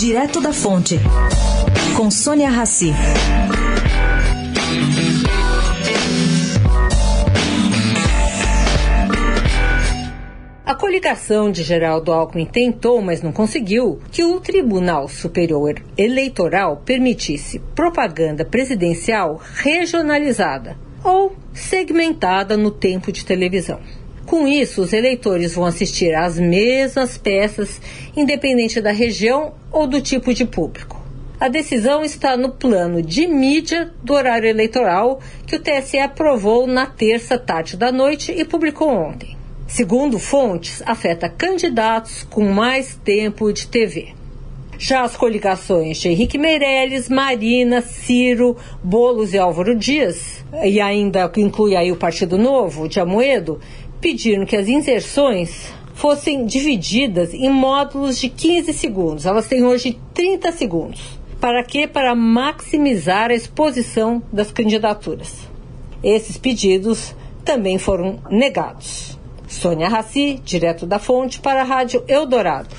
Direto da Fonte, com Sônia Rassi. A coligação de Geraldo Alckmin tentou, mas não conseguiu, que o Tribunal Superior Eleitoral permitisse propaganda presidencial regionalizada ou segmentada no tempo de televisão. Com isso, os eleitores vão assistir às mesmas peças, independente da região ou do tipo de público. A decisão está no plano de mídia do horário eleitoral que o TSE aprovou na terça tarde da noite e publicou ontem. Segundo fontes, afeta candidatos com mais tempo de TV. Já as coligações de Henrique Meirelles, Marina, Ciro, Bolos e Álvaro Dias, e ainda inclui aí o Partido Novo de Amoedo, pediram que as inserções fossem divididas em módulos de 15 segundos. Elas têm hoje 30 segundos. Para quê? Para maximizar a exposição das candidaturas. Esses pedidos também foram negados. Sônia Raci, direto da fonte, para a Rádio Eldorado.